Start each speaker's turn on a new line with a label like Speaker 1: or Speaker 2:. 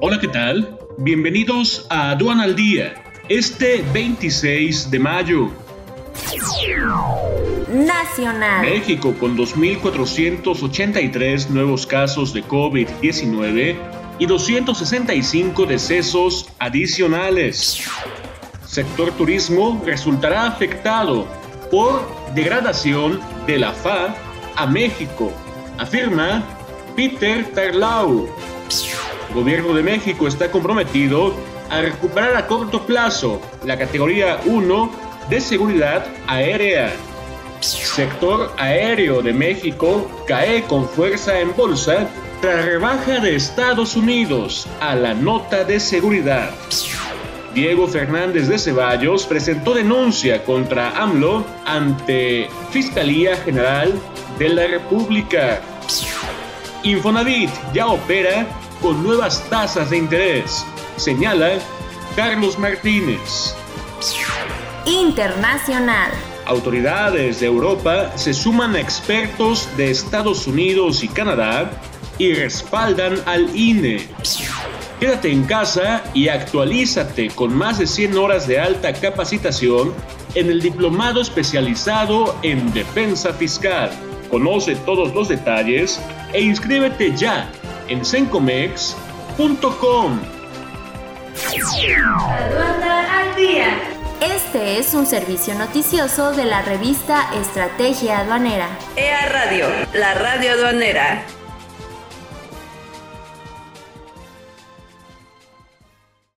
Speaker 1: Hola, ¿qué tal? Bienvenidos a Aduan al Día, este 26 de mayo.
Speaker 2: Nacional.
Speaker 1: México con 2.483 nuevos casos de COVID-19 y 265 decesos adicionales. Sector turismo resultará afectado por degradación de la FA a México, afirma Peter Tarlau. Gobierno de México está comprometido a recuperar a corto plazo la categoría 1 de seguridad aérea. Sector aéreo de México cae con fuerza en bolsa tras rebaja de Estados Unidos a la nota de seguridad. Diego Fernández de Ceballos presentó denuncia contra AMLO ante Fiscalía General de la República. Infonavit ya opera con nuevas tasas de interés, señala Carlos Martínez.
Speaker 2: Internacional.
Speaker 1: Autoridades de Europa se suman a expertos de Estados Unidos y Canadá y respaldan al INE. Quédate en casa y actualízate con más de 100 horas de alta capacitación en el diplomado especializado en defensa fiscal. Conoce todos los detalles e inscríbete ya en sencomex.com.
Speaker 2: al día. Este es un servicio noticioso de la revista Estrategia Aduanera.
Speaker 3: EA Radio, la radio aduanera.